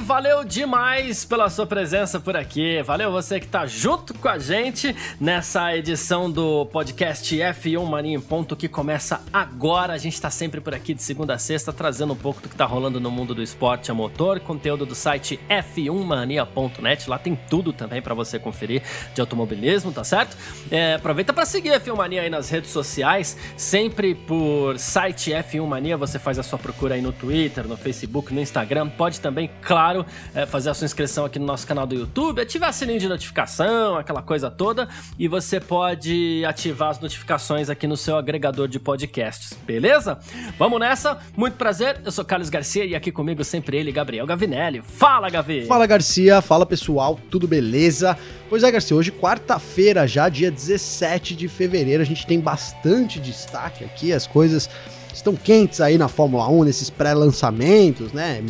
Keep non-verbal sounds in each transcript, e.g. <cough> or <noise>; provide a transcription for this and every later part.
valeu demais pela sua presença por aqui. Valeu você que tá junto com a gente nessa edição do podcast F1 Mania em Ponto que começa agora. A gente tá sempre por aqui de segunda a sexta trazendo um pouco do que tá rolando no mundo do esporte a motor, conteúdo do site f1mania.net. Lá tem tudo também para você conferir de automobilismo, tá certo? É, aproveita para seguir a F1 Mania aí nas redes sociais, sempre por site F1 Mania. Você faz a sua procura aí no Twitter, no Facebook, no Instagram. Pode também, claro, é, fazer a sua inscrição aqui no nosso canal do YouTube, ativar sininho de notificação, aquela coisa toda, e você pode ativar as notificações aqui no seu agregador de podcasts, beleza? Vamos nessa, muito prazer, eu sou Carlos Garcia e aqui comigo sempre ele, Gabriel Gavinelli. Fala, Gavi! Fala, Garcia, fala pessoal, tudo beleza? Pois é, Garcia, hoje quarta-feira, já dia 17 de fevereiro, a gente tem bastante destaque aqui, as coisas estão quentes aí na Fórmula 1, nesses pré-lançamentos, né?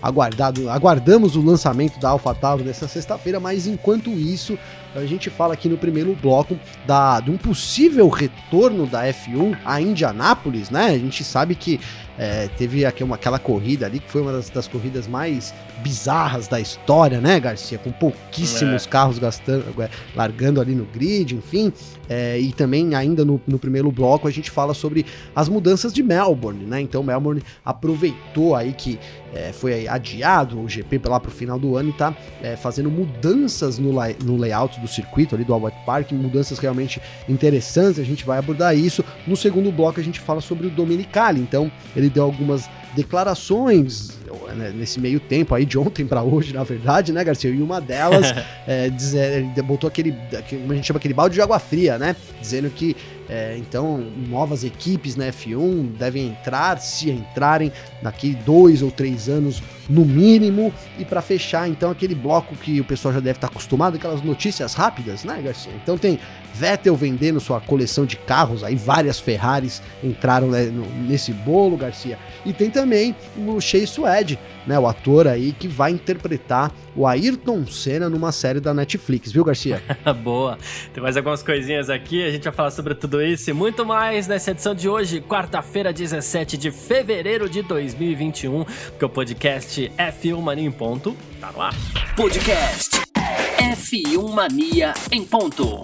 Aguardado, aguardamos o lançamento da AlphaTauri nessa sexta-feira, mas enquanto isso, a gente fala aqui no primeiro bloco da, de um possível retorno da F1 a Indianápolis, né? A gente sabe que é, teve aquela, aquela corrida ali, que foi uma das, das, corridas mais bizarras da história, né, Garcia? Com pouquíssimos é. carros gastando, é, largando ali no grid, enfim. É, e também, ainda no, no, primeiro bloco, a gente fala sobre as mudanças de Melbourne, né? Então, Melbourne aproveitou aí que é, foi adiado o GP lá para o final do ano e está é, fazendo mudanças no, no, layout do circuito ali do Albert Park, mudanças realmente interessantes. A gente vai abordar isso. No segundo bloco a gente fala sobre o Dominicali. Então ele deu algumas declarações né, nesse meio tempo aí de ontem para hoje, na verdade, né, Garcia? E uma delas <laughs> é, dizer, ele botou aquele, como a gente chama aquele balde de água fria, né? Dizendo que é, então novas equipes na F1 devem entrar, se entrarem, daqui dois ou três anos no mínimo. E para fechar, então, aquele bloco que o pessoal já deve estar acostumado, aquelas notícias rápidas, né, Garcia? Então tem Vettel vendendo sua coleção de carros, aí várias Ferraris entraram né, nesse bolo, Garcia. E tem também o Chase Suede, né, o ator aí que vai interpretar o Ayrton Senna numa série da Netflix, viu, Garcia? <laughs> Boa. Tem mais algumas coisinhas aqui, a gente vai falar sobre tudo isso e muito mais nessa edição de hoje, quarta-feira, 17 de fevereiro de 2021, que o podcast F1 Mania em ponto tá no ar. Podcast F1 Mania em ponto.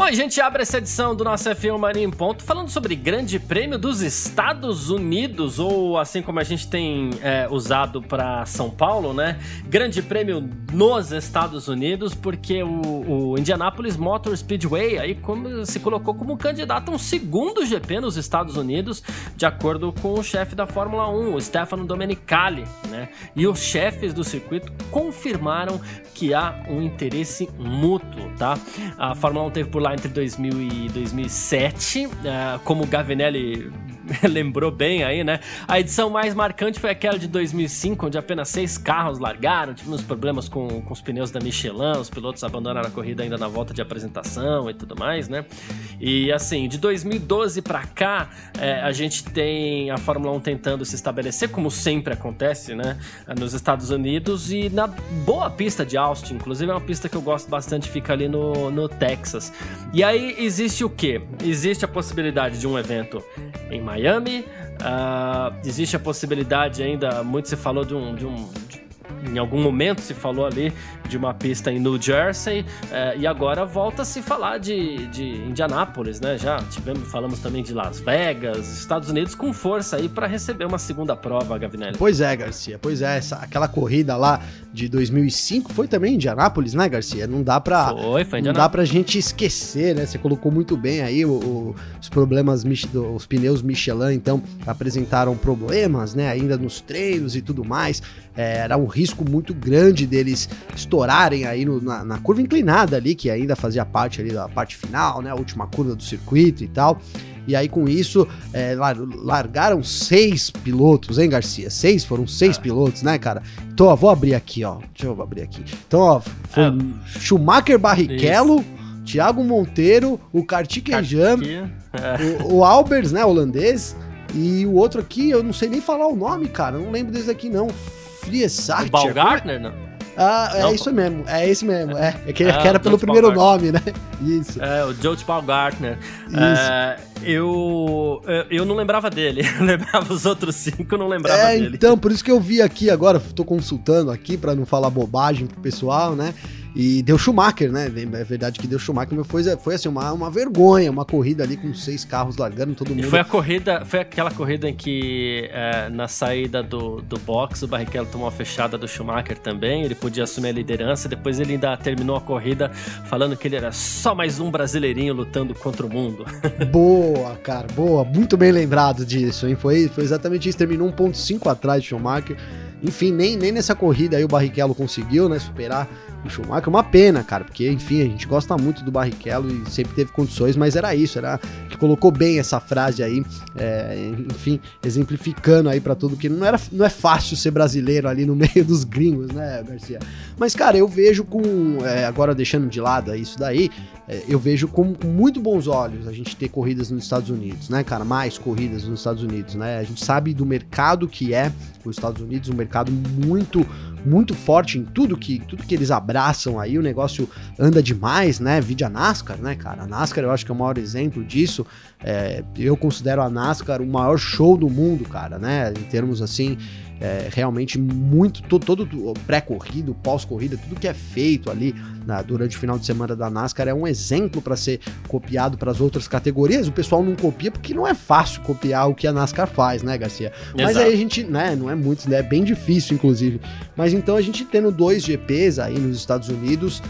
Bom, a gente abre essa edição do nosso F1 Mania em Ponto falando sobre Grande Prêmio dos Estados Unidos, ou assim como a gente tem é, usado para São Paulo, né? Grande Prêmio nos Estados Unidos, porque o, o, Indianapolis Motor Speedway aí como, se colocou como candidato a um segundo GP nos Estados Unidos, de acordo com o chefe da Fórmula 1, o Stefano Domenicali, né? E os chefes do circuito confirmaram que há um interesse mútuo, tá? A Fórmula 1 teve por lá entre 2000 e 2007, uh, ah, como o Gavinelli <laughs> lembrou bem aí, né? A edição mais marcante foi aquela de 2005, onde apenas seis carros largaram, tivemos problemas com, com os pneus da Michelin, os pilotos abandonaram a corrida ainda na volta de apresentação e tudo mais, né? E assim, de 2012 para cá, é, a gente tem a Fórmula 1 tentando se estabelecer, como sempre acontece, né? Nos Estados Unidos e na boa pista de Austin, inclusive é uma pista que eu gosto bastante, fica ali no, no Texas. E aí existe o quê? Existe a possibilidade de um evento em Miami Miami. Uh, existe a possibilidade ainda, muito se falou de um, de um em algum momento se falou ali de uma pista em New Jersey uh, e agora volta a se falar de, de Indianápolis, né? Já tivemos, falamos também de Las Vegas, Estados Unidos com força aí para receber uma segunda prova, Gavinelli. Pois é, Garcia, pois é, essa, aquela corrida lá de 2005 foi também em Indianápolis, né, Garcia? Não dá para foi, foi não dá pra gente esquecer, né? Você colocou muito bem aí o, o, os problemas, os pneus Michelin, então apresentaram problemas, né? Ainda nos treinos e tudo mais. É, era um risco muito grande deles estourarem aí no, na, na, curva inclinada ali, que ainda fazia parte ali da parte final, né? A última curva do circuito e tal. E aí, com isso, é, largaram seis pilotos, hein, Garcia? Seis, foram seis é. pilotos, né, cara? Então, ó, vou abrir aqui, ó. Deixa eu abrir aqui. Então, ó, foi é. Schumacher Barrichello. Isso. Thiago Monteiro, o Kartikejan, é. o, o Albers, né, holandês, e o outro aqui, eu não sei nem falar o nome, cara, não lembro desse aqui não. Friesart. O Baumgartner, não? Ah, é não, isso mesmo, é esse mesmo. É, é que, <laughs> ah, que era pelo primeiro nome, né? <laughs> Isso. É, o George Paul Gartner. Isso. É, eu, eu não lembrava dele. <laughs> Eu lembrava os outros cinco, eu não lembrava é, dele. Então, por isso que eu vi aqui agora, tô consultando aqui para não falar bobagem pro pessoal, né? E deu Schumacher, né? É verdade que deu Schumacher, mas foi, foi assim, uma, uma vergonha, uma corrida ali com seis carros largando todo mundo. E foi a corrida, foi aquela corrida em que é, na saída do, do box o Barrichello tomou a fechada do Schumacher também, ele podia assumir a liderança, depois ele ainda terminou a corrida falando que ele era só mais um brasileirinho lutando contra o mundo. <laughs> Boa, cara, boa, muito bem lembrado disso, hein? Foi, foi exatamente isso, terminou 1.5 atrás de Schumacher. Enfim, nem, nem nessa corrida aí o Barrichello conseguiu, né, superar o Schumacher. Uma pena, cara, porque, enfim, a gente gosta muito do Barrichello e sempre teve condições, mas era isso, era que colocou bem essa frase aí, é, enfim, exemplificando aí para tudo que não, era, não é fácil ser brasileiro ali no <laughs> meio dos gringos, né, Garcia? Mas, cara, eu vejo com, é, agora deixando de lado isso daí, eu vejo com, com, muito bons olhos a gente ter corridas nos Estados Unidos, né, cara? Mais corridas nos Estados Unidos, né? A gente sabe do mercado que é os Estados Unidos, um mercado muito muito forte em tudo que tudo que eles abraçam aí, o negócio anda demais, né? Vide a NASCAR, né, cara? A NASCAR eu acho que é o maior exemplo disso. É, eu considero a NASCAR o maior show do mundo, cara, né? Em termos assim, é, realmente muito, todo, todo pré-corrido, pós-corrida, tudo que é feito ali na, durante o final de semana da NASCAR é um exemplo para ser copiado para as outras categorias. O pessoal não copia porque não é fácil copiar o que a NASCAR faz, né, Garcia? Exato. Mas aí a gente, né, não é muito, né, é bem difícil, inclusive. Mas então a gente tendo dois GPs aí nos Estados Unidos,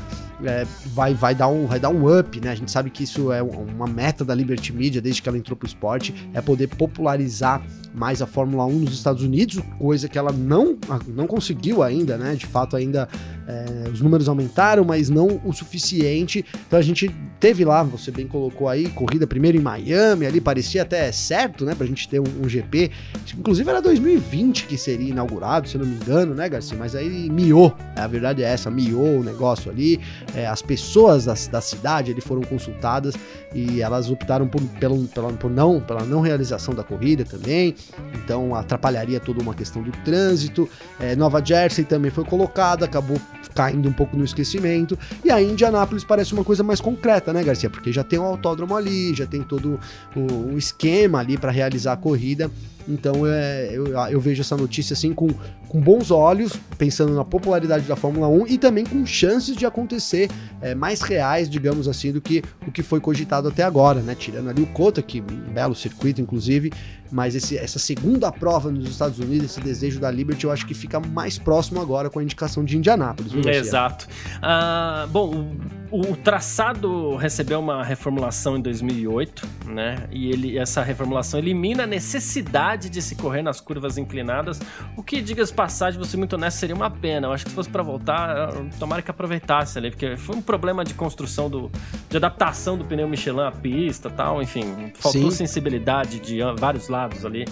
é, vai, vai, dar um, vai dar um up, né? A gente sabe que isso é uma meta da Liberty Media desde que ela entrou pro esporte, é poder popularizar mais a Fórmula 1 nos Estados Unidos, coisa que ela não, não conseguiu ainda, né? De fato, ainda é, os números aumentaram, mas não o suficiente. Então a gente teve lá, você bem colocou aí, corrida primeiro em Miami, ali parecia até certo, né? Pra gente ter um, um GP. Inclusive era 2020 que seria inaugurado, se eu não me engano, né, Garcia? Mas aí miou, a verdade é essa, miou o negócio ali. É, as pessoas da, da cidade ali foram consultadas e elas optaram por, pelo, pela, por não, pela não realização da corrida também. Então atrapalharia toda uma questão do trânsito. É, Nova Jersey também foi colocada, acabou caindo um pouco no esquecimento. E aí Indianápolis parece uma coisa mais concreta, né, Garcia? Porque já tem o um autódromo ali, já tem todo o, o esquema ali para realizar a corrida. Então é, eu, eu, vejo essa notícia assim com, com bons olhos, pensando na popularidade da Fórmula 1 e também com chances de acontecer é, mais reais, digamos assim, do que o que foi cogitado até agora, né? Tirando ali o Cota, que um belo circuito, inclusive, mas esse, essa segunda prova nos Estados Unidos, esse desejo da Liberty, eu acho que fica mais próximo agora com a indicação de Indianápolis. Exato. Uh, bom, o, o, traçado recebeu uma reformulação em 2008, né? E ele, essa reformulação elimina a necessidade de se correr nas curvas inclinadas, o que, diga-se passagem, ser muito honesto, seria uma pena. Eu acho que se fosse para voltar, tomara que aproveitasse ali, porque foi um problema de construção, do, de adaptação do pneu Michelin à pista tal, enfim, faltou Sim. sensibilidade de vários lados lados ali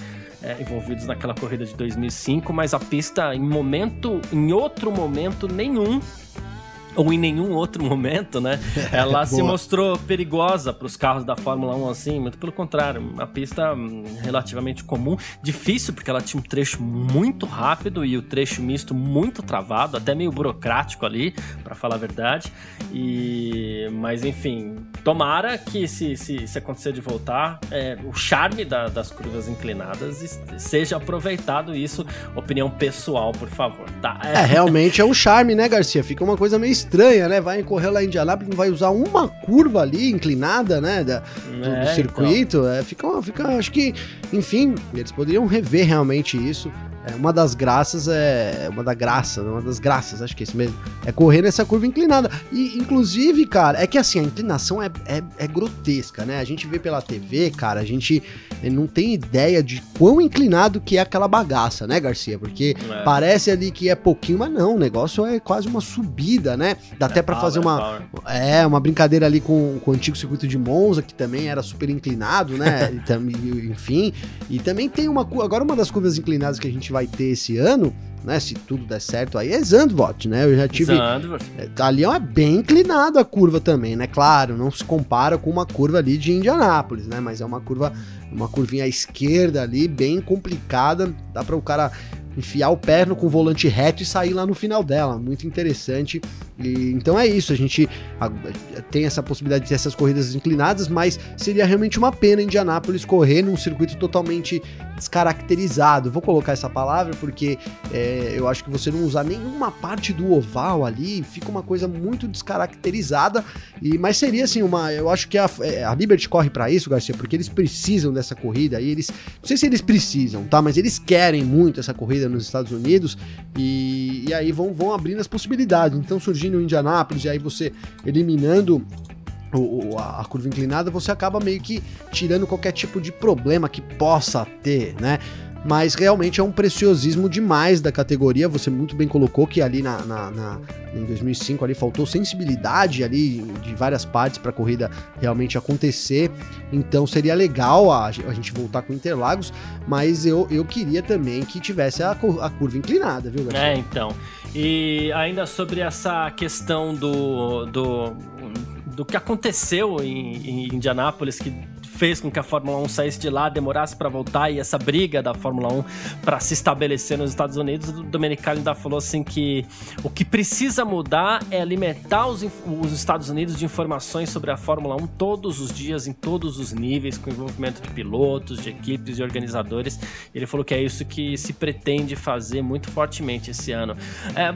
é, envolvidos naquela corrida de 2005, mas a pista em momento, em outro momento nenhum ou em nenhum outro momento, né? <laughs> Ela se mostrou perigosa para os carros da Fórmula 1 assim, muito pelo contrário, uma pista hum, relativamente comum, difícil porque ela tinha um trecho muito rápido e o trecho misto muito travado, até meio burocrático ali, para falar a verdade. E mas enfim, tomara que se, se, se acontecer de voltar, é, o charme da, das curvas inclinadas seja aproveitado isso, opinião pessoal, por favor, tá? É, é realmente é um charme, né, Garcia? Fica uma coisa meio estranha, né? Vai correr lá em Indianápolis, vai usar uma curva ali inclinada, né? Da, do, é, do, circuito. Então. É, fica, fica, acho que, enfim, eles poderiam rever realmente isso. É, uma das graças é. Uma da graça, uma das graças, acho que é isso mesmo. É correr nessa curva inclinada. E, inclusive, cara, é que assim, a inclinação é, é, é grotesca, né? A gente vê pela TV, cara, a gente não tem ideia de quão inclinado que é aquela bagaça, né, Garcia? Porque é. parece ali que é pouquinho, mas não, o negócio é quase uma subida, né? Dá é até para fazer uma. É, uma brincadeira ali com, com o antigo circuito de Monza, que também era super inclinado, né? <laughs> e, enfim. E também tem uma. Agora, uma das curvas inclinadas que a gente vai vai ter esse ano né? Se tudo der certo aí, é Zandvoort, né? Eu já tive. Zandvoort. É, ali é bem inclinado a curva também, né? Claro, não se compara com uma curva ali de Indianápolis, né? Mas é uma curva, uma curvinha à esquerda ali, bem complicada. Dá para o cara enfiar o perno com o volante reto e sair lá no final dela. Muito interessante. E, então é isso, a gente tem essa possibilidade de ter essas corridas inclinadas, mas seria realmente uma pena Indianápolis correr num circuito totalmente descaracterizado. Vou colocar essa palavra porque é, eu acho que você não usar nenhuma parte do oval ali fica uma coisa muito descaracterizada. E mas seria assim uma, eu acho que a, é, a Liberty corre para isso, Garcia, porque eles precisam dessa corrida. E eles, não sei se eles precisam, tá? Mas eles querem muito essa corrida nos Estados Unidos e, e aí vão, vão abrindo as possibilidades. Então surgindo o Indianápolis e aí você eliminando o, a, curva inclinada, você acaba meio que tirando qualquer tipo de problema que possa ter, né? Mas realmente é um preciosismo demais da categoria. Você muito bem colocou que ali na, na, na em 2005 ali faltou sensibilidade ali de várias partes para a corrida realmente acontecer. Então seria legal a, a, gente voltar com Interlagos, mas eu, eu queria também que tivesse a, a curva inclinada, viu, Garcia? É, então. E ainda sobre essa questão do, do do que aconteceu em, em Indianápolis, que fez com que a Fórmula 1 saísse de lá, demorasse para voltar e essa briga da Fórmula 1 para se estabelecer nos Estados Unidos, o Domenicali ainda falou assim que o que precisa mudar é alimentar os, os Estados Unidos de informações sobre a Fórmula 1 todos os dias, em todos os níveis, com envolvimento de pilotos, de equipes e organizadores. Ele falou que é isso que se pretende fazer muito fortemente esse ano. É,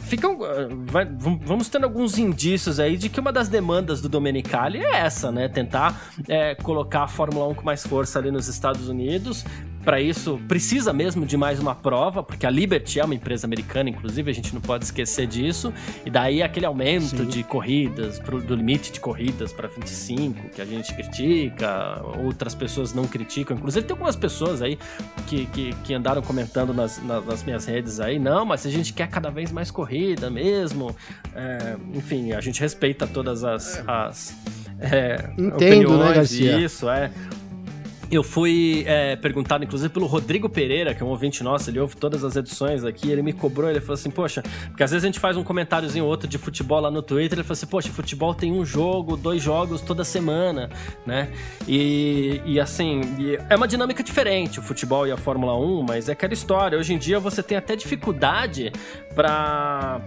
ficam, vai, vamos tendo alguns indícios aí de que uma das demandas do Domenicali é essa, né? Tentar é, colocar a Fórmula 1 com mais força ali nos Estados Unidos. Para isso, precisa mesmo de mais uma prova, porque a Liberty é uma empresa americana, inclusive, a gente não pode esquecer disso. E daí aquele aumento Sim. de corridas, pro, do limite de corridas para 25, que a gente critica, outras pessoas não criticam. Inclusive, tem algumas pessoas aí que, que, que andaram comentando nas, nas, nas, minhas redes aí, não, mas a gente quer cada vez mais corrida mesmo. É, enfim, a gente respeita todas as, é. as é, Entendo, né, Garcia? Isso, é. Eu fui é, perguntado, inclusive, pelo Rodrigo Pereira, que é um ouvinte nosso, ele ouve todas as edições aqui, ele me cobrou, ele falou assim, poxa, porque às vezes a gente faz um comentáriozinho ou outro de futebol lá no Twitter, ele falou assim, poxa, futebol tem um jogo, dois jogos toda semana, né? E, e assim, e é uma dinâmica diferente o futebol e a Fórmula 1, mas é aquela história, hoje em dia você tem até dificuldade para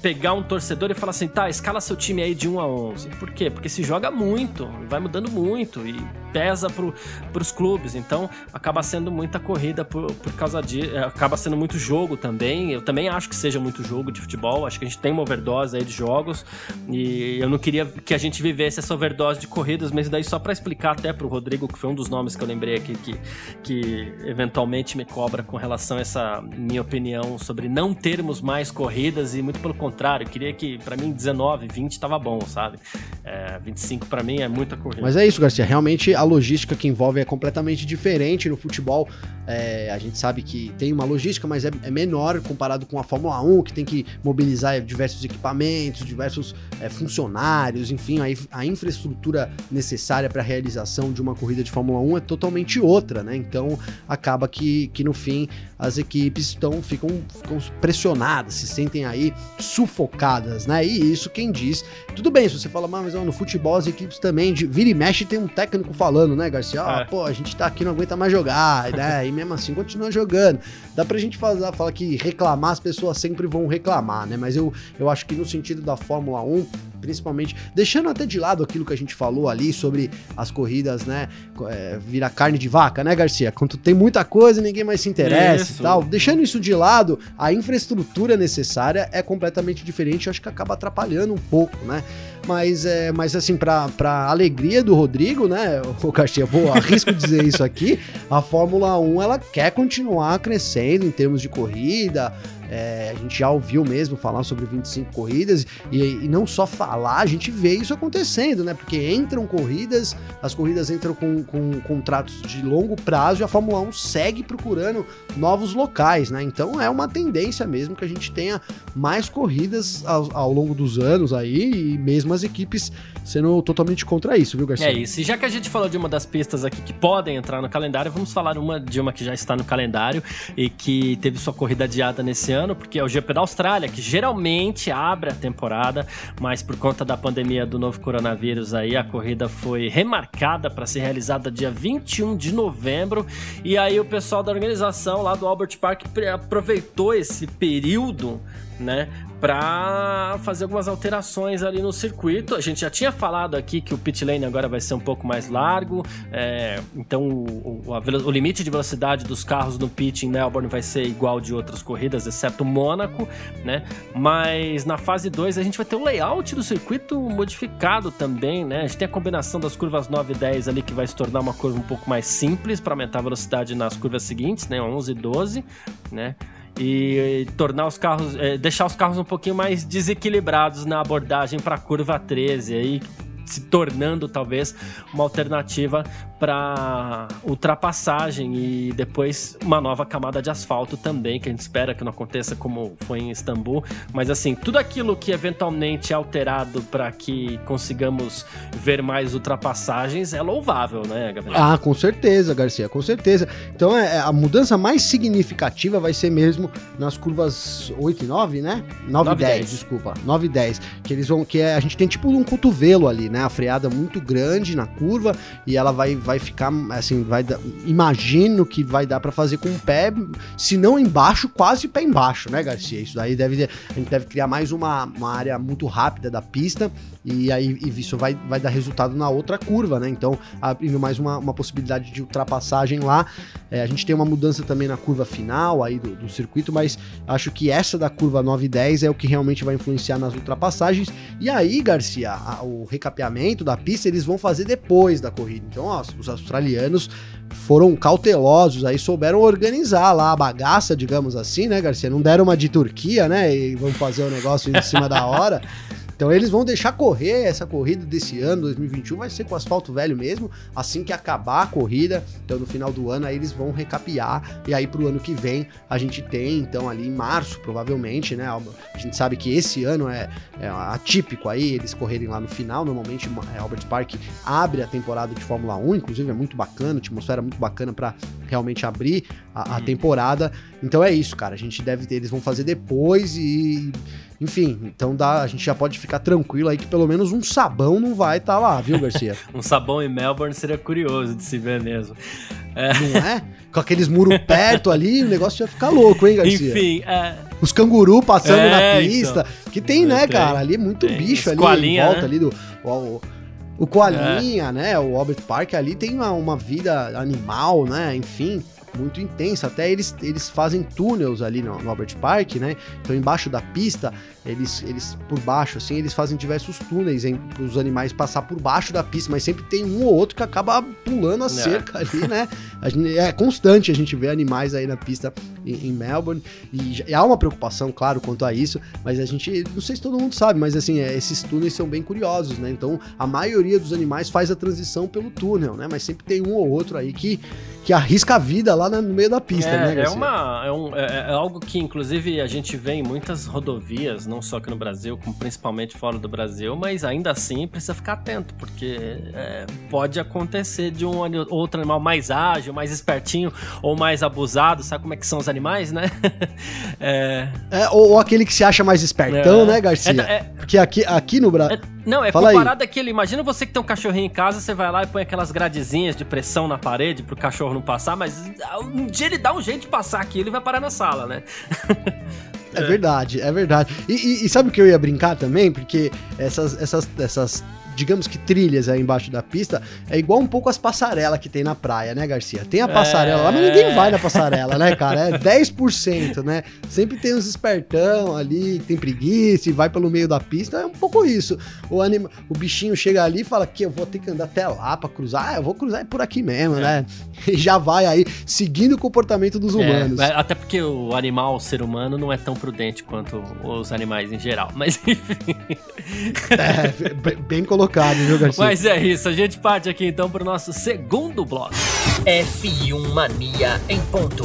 pegar um torcedor e falar assim, tá, escala seu time aí de 1 a 11. Por quê? Porque se joga muito, vai mudando muito e pesa pro, pro os clubes, então acaba sendo muita corrida por, por causa de. É, acaba sendo muito jogo também. Eu também acho que seja muito jogo de futebol. Acho que a gente tem uma overdose aí de jogos e eu não queria que a gente vivesse essa overdose de corridas, mas daí só para explicar até pro Rodrigo, que foi um dos nomes que eu lembrei aqui que, que eventualmente me cobra com relação a essa minha opinião sobre não termos mais corridas e muito pelo contrário, queria que para mim 19, 20 tava bom, sabe? É, 25 para mim é muita corrida. Mas é isso, Garcia. Realmente a logística que envolve é completamente diferente no futebol. É, a gente sabe que tem uma logística, mas é, é, menor comparado com a Fórmula 1, que tem que mobilizar diversos equipamentos, diversos é, funcionários, enfim, a, a infraestrutura necessária para a realização de uma corrida de Fórmula 1 é totalmente outra, né? Então acaba que, que no fim as equipes estão, ficam, ficam pressionadas, se sentem aí sufocadas, né? E isso quem diz. Tudo bem, se você fala, mas no futebol as equipes também, de, vira e mexe tem um técnico falando, né, Garcia? Ah, é. Pô, a gente tá aqui, não aguenta mais jogar, né? E mesmo assim continua jogando. Dá pra gente falar, falar que reclamar, as pessoas sempre vão reclamar, né? Mas eu, eu acho que no sentido da Fórmula 1, principalmente, deixando até de lado aquilo que a gente falou ali sobre as corridas, né? É, virar carne de vaca, né, Garcia? Quando tem muita coisa ninguém mais se interessa isso. e tal. Deixando isso de lado, a infraestrutura necessária é completamente diferente, eu acho que acaba atrapalhando um pouco, né? Mas, é, mas assim, pra alegria do Rodrigo, né, o Garcia, vou arrisco dizer isso aqui, a Fórmula 1 ela quer continuar crescendo em termos de corrida, É, a gente já ouviu mesmo falar sobre 25 corridas e, e, não só falar, a gente vê isso acontecendo, né? Porque entram corridas, as corridas entram com, com contratos de longo prazo e a Fórmula 1 segue procurando novos locais, né? Então é uma tendência mesmo que a gente tenha mais corridas ao, ao longo dos anos aí e mesmo as equipes sendo totalmente contra isso, viu, Garcia? É isso. E já que a gente falou de uma das pistas aqui que podem entrar no calendário, vamos falar uma, de uma que já está no calendário e que teve sua corrida adiada nesse ano, porque é o GP da Austrália, que geralmente abre a temporada, mas por conta da pandemia do novo coronavírus aí, a corrida foi remarcada para ser realizada dia 21 de novembro. E aí o pessoal da organização lá do Albert Park aproveitou esse período né, para fazer algumas alterações ali no circuito. A gente já tinha falado aqui que o pit lane agora vai ser um pouco mais largo, é, então o, o, o, limite de velocidade dos carros no pit em Melbourne vai ser igual de outras corridas, exceto Mônaco, né? Mas na fase 2 a gente vai ter o layout do circuito modificado também, né? A gente tem a combinação das curvas 9 e 10 ali que vai se tornar uma curva um pouco mais simples para aumentar a velocidade nas curvas seguintes, né? 11 e 12, né? E tornar os carros, é, deixar os carros um pouquinho mais desequilibrados na abordagem para a curva 13 aí se tornando talvez uma alternativa para ultrapassagem e depois uma nova camada de asfalto também, que a gente espera que não aconteça como foi em Istambul. Mas assim, tudo aquilo que eventualmente é alterado para que consigamos ver mais ultrapassagens é louvável, né, Gabriel? Ah, com certeza, Garcia, com certeza. Então é, a mudança mais significativa vai ser mesmo nas curvas 8 e 9, né? 9, 9 e 10, 10, desculpa. 9 e 10. Que eles vão. Que é, a gente tem tipo um cotovelo ali, né? A freada muito grande na curva e ela vai vai ficar assim, vai imagino que vai dar para fazer com o pé, se não embaixo, quase pé embaixo, né, Garcia? Isso daí deve a gente deve criar mais uma, uma área muito rápida da pista e aí e isso vai, vai dar resultado na outra curva, né? Então, abrindo mais uma, uma possibilidade de ultrapassagem lá. É, a gente tem uma mudança também na curva final aí do, do circuito, mas acho que essa da curva 9 e 10 é o que realmente vai influenciar nas ultrapassagens. E aí, Garcia, a, o recapeamento da pista eles vão fazer depois da corrida. Então, ó, os australianos foram cautelosos aí, souberam organizar lá a bagaça, digamos assim, né, Garcia? Não deram uma de Turquia, né? E vamos fazer o negócio em cima da hora. <laughs> Então eles vão deixar correr essa corrida desse ano, 2021, vai ser com asfalto velho mesmo, assim que acabar a corrida. Então no final do ano aí eles vão recapear e aí pro ano que vem a gente tem, então ali em março, provavelmente, né? A gente sabe que esse ano é, é atípico aí eles correrem lá no final, normalmente é, Albert Park abre a temporada de Fórmula 1, inclusive é muito bacana, atmosfera muito bacana para realmente abrir a, a uhum. temporada. Então é isso, cara. A gente deve ter, eles vão fazer depois e enfim, então dá, a gente já pode ficar tranquilo aí que pelo menos um sabão não vai estar tá lá, viu, Garcia? <laughs> um sabão em Melbourne seria curioso de se ver mesmo. É. Não é? Com aqueles muros perto ali, o negócio ia ficar louco, hein, Garcia? Enfim, é... Os canguru passando é, na pista. Então. Que tem, né, cara? Ali é muito tem. bicho ali em volta né? ali do. O, o Coalinha, é. né? O Albert Park ali tem uma, uma vida animal, né? Enfim muito intensa. Até eles, eles fazem túneis ali no, no Albert Park, né? Então embaixo da pista eles, eles por baixo, assim, eles fazem diversos túneis para os animais passar por baixo da pista, mas sempre tem um ou outro que acaba pulando a é. cerca ali, né? Gente, é constante a gente ver animais aí na pista em, em Melbourne, e, e, há uma preocupação, claro, quanto a isso, mas a gente, não sei se todo mundo sabe, mas assim, é, esses túneis são bem curiosos, né? Então, a maioria dos animais faz a transição pelo túnel, né? Mas sempre tem um ou outro aí que, que arrisca a vida lá no meio da pista, é, né, Garcia? É, uma, é, um, é, é algo que, inclusive, a gente vê em muitas rodovias, não só aqui no Brasil, como principalmente fora do Brasil, mas ainda assim precisa ficar atento, porque é, pode acontecer de um outro animal mais ágil, mais espertinho ou mais abusado, sabe como é que são os animais, né? <laughs> é... é ou, ou, aquele que se acha mais espertão, é. né, Garcia? É, é. porque aqui, aqui no Brasil. Não, é Fala comparado àquele. Imagina você que tem um cachorrinho em casa, você vai lá e põe aquelas gradezinhas de pressão na parede pro cachorro não passar, mas um dia ele dá um jeito de passar aqui, ele vai parar na sala, né? <laughs> É verdade, é verdade. E, e, e, sabe o que eu ia brincar também? Porque essas, essas, essas digamos que trilhas aí embaixo da pista, é igual um pouco as passarelas que tem na praia, né, Garcia? Tem a passarela é... lá, mas ninguém vai na passarela, né, cara? É 10%, né? Sempre tem uns espertão ali, que tem preguiça e vai pelo meio da pista, é um pouco isso. O, anima... o bichinho chega ali e fala que eu vou ter que andar até lá pra cruzar, ah, eu vou cruzar por aqui mesmo, é. né? <laughs> E já vai aí, seguindo o comportamento dos é, humanos. É, até porque o animal, o ser humano, não é tão prudente quanto os animais em geral, mas <laughs> enfim. É, bem colocado, viu, Garcia? Mas é isso, a gente parte aqui então pro nosso segundo bloco. F1 Mania em ponto.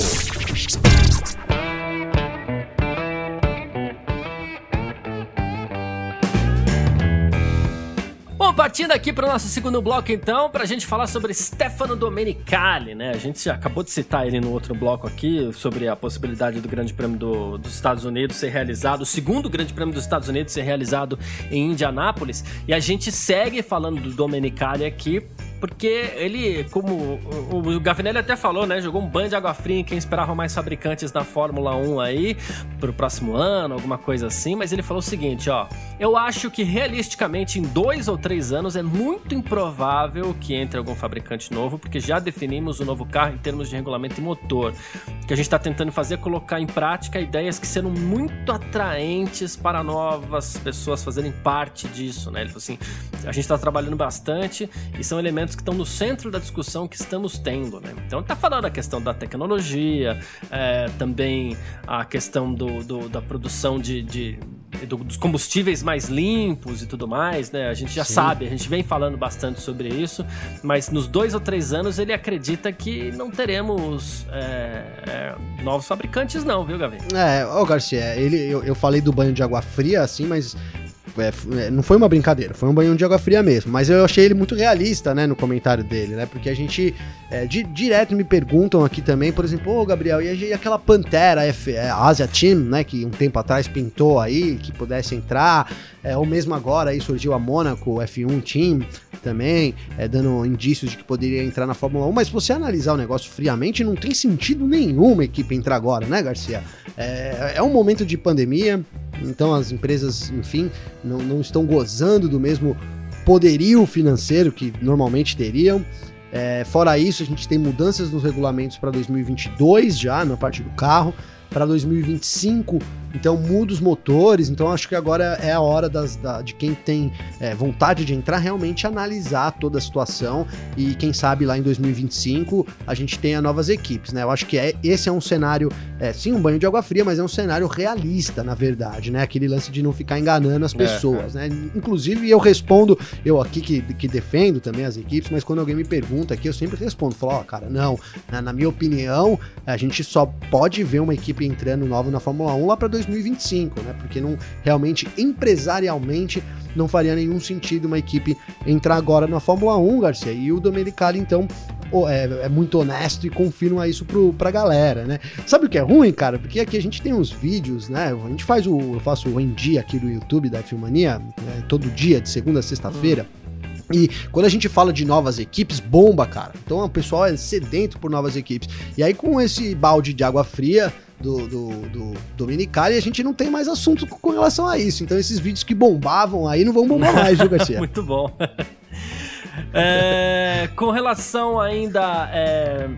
Partindo aqui para o nosso segundo bloco, então, para a gente falar sobre Stefano Domenicali, né? A gente acabou de citar ele no outro bloco aqui, sobre a possibilidade do Grande Prêmio do, dos Estados Unidos ser realizado, o segundo Grande Prêmio dos Estados Unidos ser realizado em Indianápolis, e a gente segue falando do Domenicali aqui, porque ele, como o, o Gavinelli até falou, né? Jogou um banho de água fria em quem esperava mais fabricantes na Fórmula 1 aí pro próximo ano, alguma coisa assim, mas ele falou o seguinte, ó. Eu acho que realisticamente em dois ou três anos é muito improvável que entre algum fabricante novo, porque já definimos o novo carro em termos de regulamento e motor. O que a gente está tentando fazer é colocar em prática ideias que serão muito atraentes para novas pessoas fazerem parte disso, né? Ele falou assim: a gente está trabalhando bastante e são elementos que estão no centro da discussão que estamos tendo. Né? Então, está falando a questão da tecnologia, é, também a questão do, do da produção de, de do, dos combustíveis mais limpos e tudo mais, né? A gente já Sim. sabe, a gente vem falando bastante sobre isso, mas nos dois ou três anos ele acredita que não teremos é, é, novos fabricantes, não, viu, Gavi? É, ô Garcia, ele, eu, eu falei do banho de água fria, assim, mas é, é, não foi uma brincadeira, foi um banho de água fria mesmo. Mas eu achei ele muito realista, né, no comentário dele, né? Porque a gente é, di, direto me perguntam aqui também, por exemplo, ô oh, Gabriel, e aquela Pantera F, é, Asia Team, né, que um tempo atrás pintou aí, que pudesse entrar, é, ou mesmo agora aí surgiu a Monaco F1 Team também, é, dando indícios de que poderia entrar na Fórmula 1, mas se você analisar o negócio friamente, não tem sentido nenhum uma equipe entrar agora, né, Garcia? É, é um momento de pandemia, então as empresas, enfim, não, não estão gozando do mesmo poderio financeiro que normalmente teriam. É, fora isso, a gente tem mudanças nos regulamentos para 2022 já na parte do carro. Para 2025 então muda os motores, então acho que agora é a hora das, da, de quem tem é, vontade de entrar realmente analisar toda a situação e quem sabe lá em 2025 a gente tenha novas equipes, né? Eu acho que é, esse é um cenário, é, sim, um banho de água fria, mas é um cenário realista, na verdade, né? Aquele lance de não ficar enganando as é, pessoas, é, né? Inclusive eu respondo, eu aqui que, que defendo também as equipes, mas quando alguém me pergunta aqui, eu sempre respondo, falo, ó, oh, cara, não, na, na minha opinião, a gente só pode ver uma equipe entrando nova na Fórmula 1 lá para 2025, né? Porque não realmente empresarialmente não faria nenhum sentido uma equipe entrar agora na Fórmula 1, Garcia. E o Domenicali então é, é, muito honesto e confirma isso pro, pra galera, né? Sabe o que é ruim, cara? Porque aqui a gente tem uns vídeos, né? A gente faz o. Eu faço o dia aqui do YouTube da Filmania, né? todo dia, de segunda a sexta-feira. Hum. E quando a gente fala de novas equipes, bomba, cara. Então o pessoal é sedento por novas equipes. E aí, com esse balde de água fria, do, do, do Dominicali, a gente não tem mais assunto com relação a isso. Então esses vídeos que bombavam aí não vão bombar mais, viu, Garcia? <laughs> Muito bom. <laughs> é, com relação ainda é,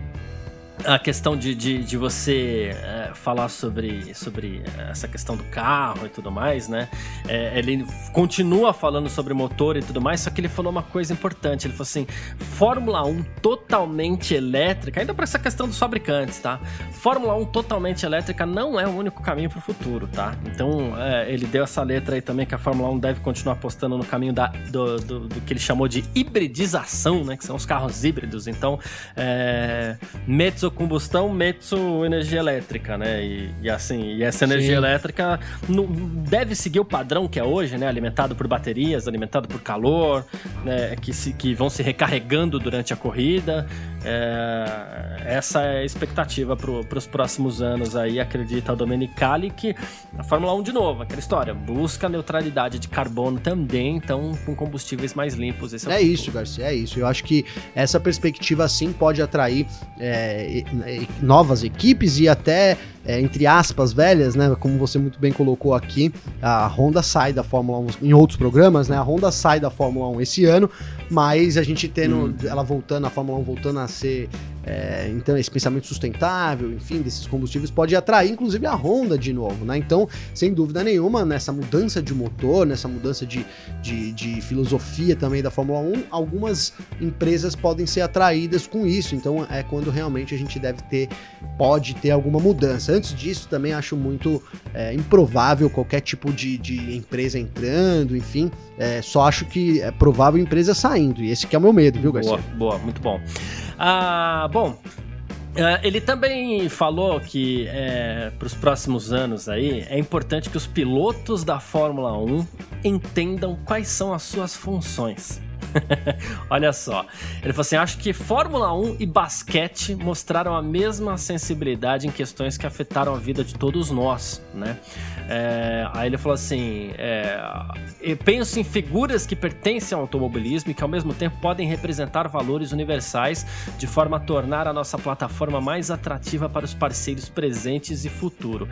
a questão de, de, de você é, falar sobre, sobre essa questão do carro e tudo mais, né? É, ele continua falando sobre motor e tudo mais, só que ele falou uma coisa importante. Ele falou assim: Fórmula 1 totalmente elétrica, ainda para essa questão dos fabricantes, tá? Fórmula 1 totalmente elétrica não é o único caminho para o futuro, tá? Então é, ele deu essa letra aí também que a Fórmula 1 deve continuar apostando no caminho da, do, do, do, que ele chamou de hibridização, né? Que são os carros híbridos. Então, é, combustão, metsu energia elétrica, né? E, e assim, e essa energia Sim. elétrica não, deve seguir o padrão que é hoje, né? Alimentado por baterias, alimentado por calor, né? que, se, que vão se recarregando durante a corrida. É, essa é a expectativa para os próximos anos aí, acredita o Domenicali, que a Fórmula 1 de novo, aquela história, busca neutralidade de carbono também, então com combustíveis mais limpos. é, é isso, Garcia, é isso. Eu acho que essa perspectiva sim pode atrair é, novas equipes e até é, entre aspas, velhas, né? Como você muito bem colocou aqui, a Honda sai da Fórmula 1 em outros programas, né? A Honda sai da Fórmula 1 esse ano, mas a gente tendo hum. ela voltando, a Fórmula 1 voltando a ser é, então, esse pensamento sustentável, enfim, desses combustíveis pode atrair, inclusive, a Honda de novo, né? Então, sem dúvida nenhuma, nessa mudança de motor, nessa mudança de, de, de filosofia também da Fórmula 1, algumas empresas podem ser atraídas com isso. Então, é quando realmente a gente deve ter, pode ter alguma mudança. Antes disso, também acho muito é, improvável qualquer tipo de, de empresa entrando, enfim. É, só acho que é provável empresa saindo. E esse que é o meu medo, viu, Garcia? Boa, boa, muito bom. Ah, bom, Uh, ele também falou que é, para os próximos anos aí é importante que os pilotos da Fórmula 1 entendam quais são as suas funções. <laughs> Olha só. Ele falou assim: acho que Fórmula 1 e basquete mostraram a mesma sensibilidade em questões que afetaram a vida de todos nós, né? É, aí ele falou assim: é, penso em figuras que pertencem ao automobilismo e que ao mesmo tempo podem representar valores universais de forma a tornar a nossa plataforma mais atrativa para os parceiros presentes e futuro.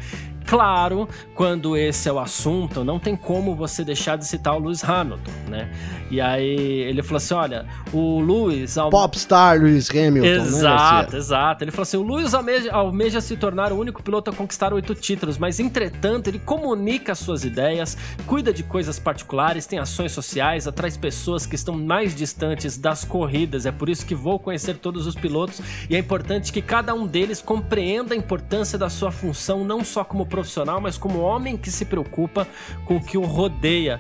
Claro, quando esse é o assunto, não tem como você deixar de citar o Lewis Hamilton, né? E aí ele falou assim: olha, o Lewis. Al... Popstar Lewis Hamilton. Né, exato, né, exato. Ele falou assim: o Lewis almeja, almeja se tornar o único piloto a conquistar oito títulos, mas entretanto ele comunica suas ideias, cuida de coisas particulares, tem ações sociais, atrai pessoas que estão mais distantes das corridas. É por isso que vou conhecer todos os pilotos e é importante que cada um deles compreenda a importância da sua função, não só como profissional, mas como homem que se preocupa com o que o rodeia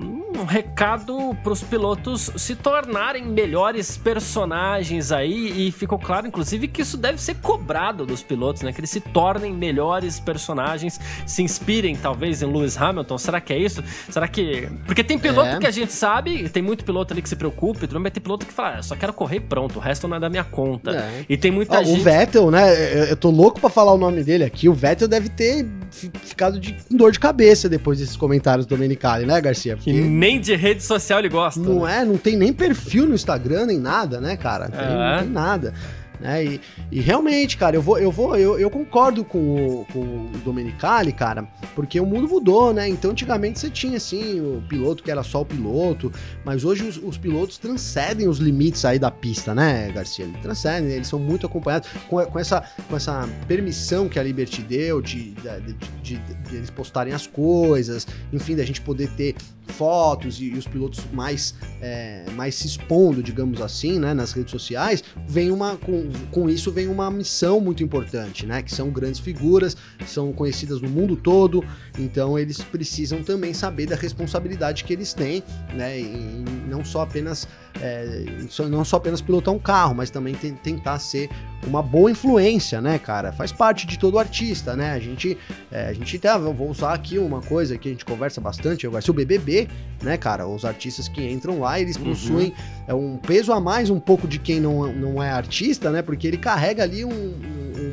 um recado para os pilotos se tornarem melhores personagens aí e ficou claro inclusive que isso deve ser cobrado dos pilotos, né? Que eles se tornem melhores personagens, se inspirem talvez em Lewis Hamilton. Será que é isso? Será que porque tem piloto é. que a gente sabe, tem muito piloto ali que se preocupa, mas tem piloto que fala, ah, só quero correr pronto, o resto não é da minha conta. É. E tem muita ah, gente O Vettel, né? Eu tô louco para falar o nome dele aqui. O Vettel deve ter ficado de dor de cabeça depois desses comentários do Domenicali, né, Garcia? Porque... nem de rede social ele gosta. Não né? é, não tem nem perfil no Instagram, nem nada, né, cara? Tem, é. Não tem nada. Né? E, e, realmente, cara, eu vou, eu vou, eu, eu concordo com o, com o Domenicali, cara, porque o mundo mudou, né? Então, antigamente você tinha assim o piloto que era só o piloto, mas hoje os, os pilotos transcendem os limites aí da pista, né, Garcia? Eles transcendem, eles são muito acompanhados com, com, essa, com essa permissão que a Liberty deu de, de, de, de eles postarem as coisas, enfim, da gente poder ter fotos e, e os pilotos mais, é, mais se expondo, digamos assim, né, nas redes sociais, vem uma com, com isso vem uma missão muito importante, né, que são grandes figuras, são conhecidas no mundo todo, então eles precisam também saber da responsabilidade que eles têm, né, e não só apenas é, não só apenas pilotar um carro, mas também tentar ser uma boa influência, né, cara? Faz parte de todo artista, né? A gente, é, a gente tá, eu vou usar aqui uma coisa que a gente conversa bastante, vai ser o BBB, né, cara? Os artistas que entram lá, eles uhum. possuem é, um peso a mais um pouco de quem não, não é artista, né? Porque ele carrega ali um,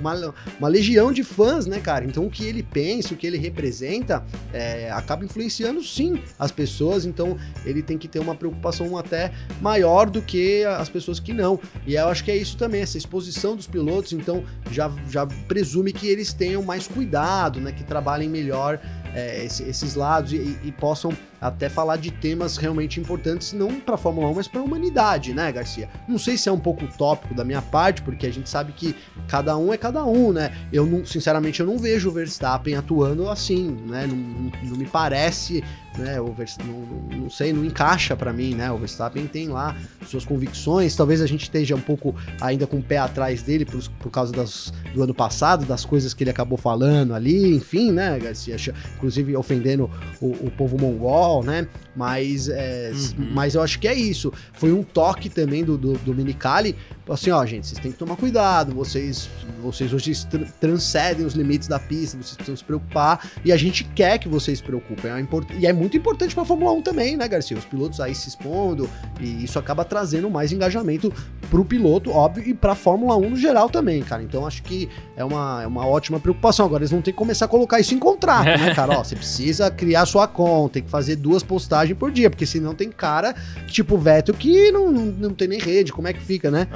uma, uma legião de fãs, né, cara? Então o que ele pensa, o que ele representa, é, acaba influenciando sim as pessoas, então ele tem que ter uma preocupação até maior do que as pessoas que não. E eu acho que é isso também, essa exposição dos pilotos, então já, já presume que eles tenham mais cuidado, né? Que trabalhem melhor é, esses lados e, e, possam até falar de temas realmente importantes, não para a Fórmula 1, mas para a humanidade, né, Garcia? Não sei se é um pouco utópico da minha parte, porque a gente sabe que cada um é cada um, né? Eu, não, sinceramente, eu não vejo o Verstappen atuando assim, né? Não, não, não me parece né? O não, não, sei, não encaixa para mim, né? O Verstappen tem lá suas convicções. Talvez a gente esteja um pouco ainda com o pé atrás dele por, por causa das, do ano passado, das coisas que ele acabou falando ali, enfim, né, Garcia? Inclusive ofendendo o, o povo mongol, né? Mas, é, uhum. mas eu acho que é isso. Foi um toque também do, do, do Minicali assim, ó, gente, vocês têm que tomar cuidado, vocês, vocês hoje tr transcendem os limites da pista, vocês precisam se preocupar, e a gente quer que vocês se preocupem. É e é muito importante para a Fórmula 1 também, né, Garcia? Os pilotos aí se expondo, e isso acaba trazendo mais engajamento pro piloto, óbvio, e pra Fórmula 1 no geral também, cara. Então acho que é uma, é uma ótima preocupação. Agora eles vão ter que começar a colocar isso em contrato, né, <laughs> cara? Ó, você precisa criar sua conta, tem que fazer duas postagens por dia, porque senão tem cara, tipo o Vettel, que não, não, não tem nem rede, como é que fica, né?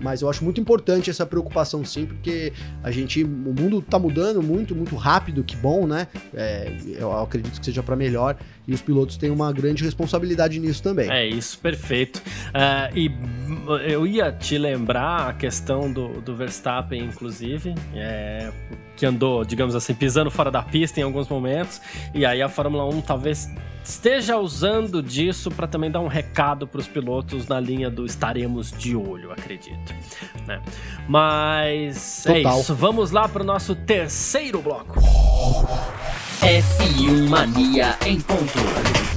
Mas eu acho muito importante essa preocupação sim, porque a gente, o mundo tá mudando muito, muito rápido, que bom, né? É, eu acredito que seja para melhor e os pilotos têm uma grande responsabilidade nisso também. É isso, perfeito. Uh, e eu ia te lembrar a questão do, do Verstappen, inclusive, é, que andou, digamos assim, pisando fora da pista em alguns momentos, e aí a Fórmula 1 talvez esteja usando disso para também dar um recado para os pilotos na linha do estaremos de olho, acredito. Né? Mas é Total. é isso, vamos lá para o nosso terceiro bloco. F1 Mania em ponto.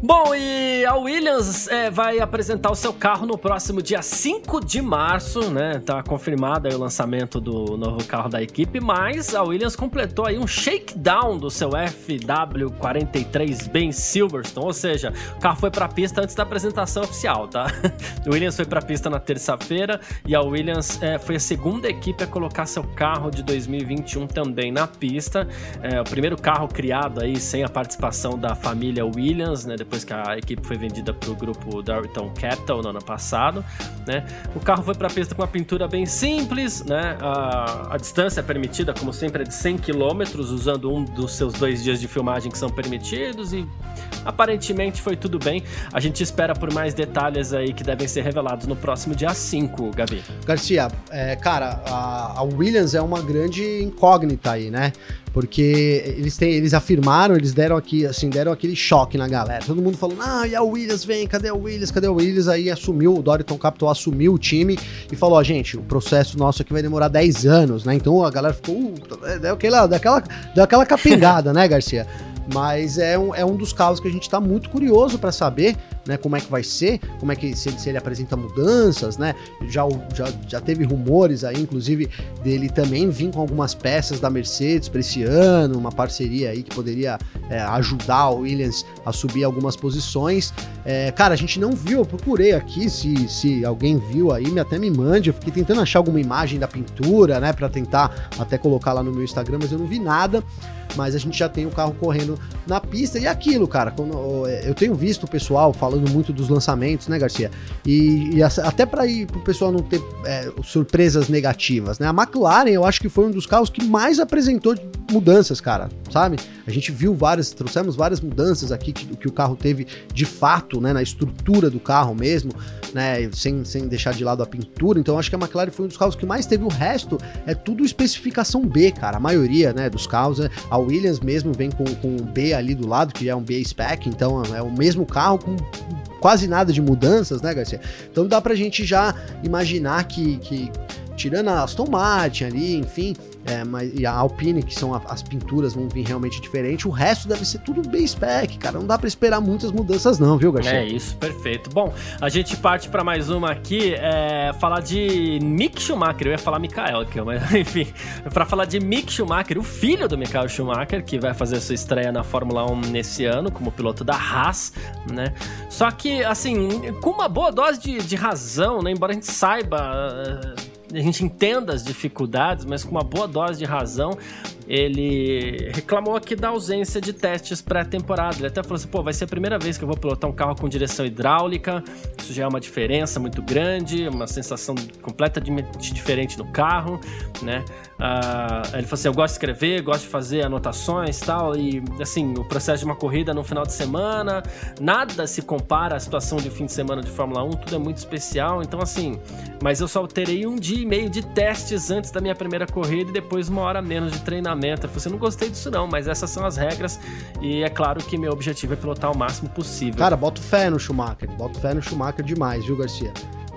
Bom, e a Williams é, vai apresentar o seu carro no próximo dia 5 de março, né? Tá confirmado o lançamento do novo carro da equipe, mas a Williams completou aí um shakedown do seu FW43 em Silverstone, ou seja, o carro foi para a pista antes da apresentação oficial, tá? <laughs> O Williams foi para a pista na terça-feira e a Williams é, foi a segunda equipe a colocar seu carro de 2021 também na pista. É, o primeiro carro criado aí sem a participação da família Williams, né? Depois que a equipe foi vendida para o grupo Darrington Capital no ano passado, né? O carro foi para a pista com uma pintura bem simples, né? A, a distância permitida, como sempre, é de 100 km, usando um dos seus dois dias de filmagem que são permitidos e aparentemente foi tudo bem. A gente espera por mais detalhes aí que devem ser revelados no próximo dia 5, Gabi. Garcia, é, cara, a, a Williams é uma grande incógnita aí, né? Porque eles, têm, eles afirmaram, eles deram aqui, assim, deram aquele choque na galera. Todo mundo falou, ah, e a Williams vem, cadê a Williams, cadê a Williams? Aí assumiu, o Doriton Capital assumiu o time e falou, oh, gente, o processo nosso aqui vai demorar 10 anos, né? Então a galera ficou, uh, aquela, daquela, daquela capengada, né, Garcia? Mas é um, é um dos casos que a gente está muito curioso para saber né, como é que vai ser, como é que se ele, se ele apresenta mudanças, né? Já, já, já teve rumores aí, inclusive, dele também vir com algumas peças da Mercedes para esse ano, uma parceria aí que poderia é, ajudar o Williams a subir algumas posições. É, cara, a gente não viu, eu procurei aqui, se, se alguém viu aí, me até me mande. Eu fiquei tentando achar alguma imagem da pintura, né, para tentar até colocar lá no meu Instagram, mas eu não vi nada mas a gente já tem o carro correndo na pista. E aquilo, cara, quando, eu tenho visto o pessoal falando muito dos lançamentos, né, Garcia? E, e até para ir pro pessoal não ter é, surpresas negativas, né? A McLaren, eu acho que foi um dos carros que mais apresentou mudanças, cara, sabe? A gente viu várias, trouxemos várias mudanças aqui que, que o carro teve de fato, né, na estrutura do carro mesmo, né, sem, sem deixar de lado a pintura. Então acho que a McLaren foi um dos carros que mais teve. O resto é tudo especificação B, cara. A maioria, né, dos carros. Né? A Williams mesmo vem com, com um B ali do lado, que é um B spec, então é o mesmo carro com quase nada de mudanças, né, Garcia? Então dá pra gente já imaginar que, que tirando a Aston Martin ali, enfim, é, mas, e a Alpine, que são a, as pinturas, vão vir realmente diferente. O resto deve ser tudo bem spec, cara. Não dá para esperar muitas mudanças, não, viu, Garcia? É isso, perfeito. Bom, a gente parte para mais uma aqui, é, falar de Mick Schumacher. Eu ia falar Michael aqui, mas <laughs> enfim, para falar de Mick Schumacher, o filho do Michael Schumacher, que vai fazer sua estreia na Fórmula 1 nesse ano, como piloto da Haas, né? Só que, assim, com uma boa dose de, de razão, né? Embora a gente saiba a gente entenda as dificuldades, mas com uma boa dose de razão, ele reclamou aqui da ausência de testes pré-temporada. Ele até falou assim: pô, vai ser a primeira vez que eu vou pilotar um carro com direção hidráulica, isso já é uma diferença muito grande, uma sensação completamente diferente no carro, né? Uh, ele falou assim: eu gosto de escrever, gosto de fazer anotações tal, e assim, o processo de uma corrida no final de semana, nada se compara à situação de fim de semana de Fórmula 1, tudo é muito especial, então assim, mas eu só terei um dia e meio de testes antes da minha primeira corrida e depois uma hora menos de treinamento. Falei assim: não gostei disso não, mas essas são as regras, e é claro que meu objetivo é pilotar o máximo possível. Cara, boto fé no Schumacher, boto fé no Schumacher demais, viu, Garcia?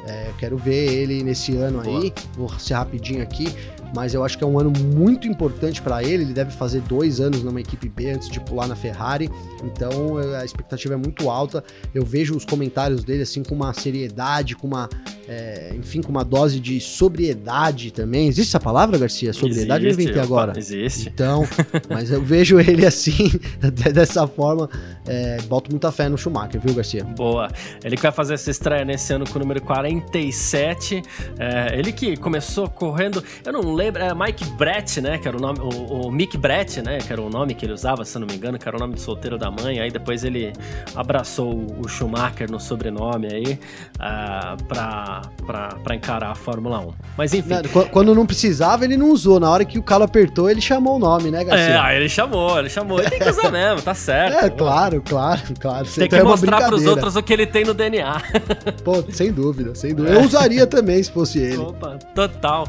É, quero ver ele nesse ano aí. Vou ser rapidinho aqui mas eu acho que é um ano muito importante para ele. Ele deve fazer dois anos numa equipe B antes de pular na Ferrari, então a expectativa é muito alta. Eu vejo os comentários dele assim com uma seriedade, com uma, é, enfim, com uma dose de sobriedade também. Existe essa palavra, Garcia? Sobriedade existe, eu inventei agora. Existe. Então, <laughs> mas eu vejo ele assim, <laughs> dessa forma. É, boto muita fé no Schumacher, viu, Garcia? Boa. Ele que vai fazer essa estreia nesse ano com o número 47. É, ele que começou correndo. Eu não lembro, é Mike Brett, né, que era o nome, o, o, Mick Brett, né, que era o nome que ele usava, se não me engano, que era o nome de solteiro da mãe, aí depois ele abraçou o Schumacher no sobrenome aí, uh, pra, pra, pra encarar a Fórmula 1. Mas enfim. Quando não precisava, ele não usou, na hora que o calo apertou, ele chamou o nome, né, Garcia? É, aí ele chamou, ele chamou, ele tem que usar <laughs> mesmo, tá certo. É, claro, claro, claro. Tem que mostrar pros outros o que ele tem no DNA. Pô, sem dúvida, sem dúvida. <laughs> Eu usaria também se fosse ele. Opa, total.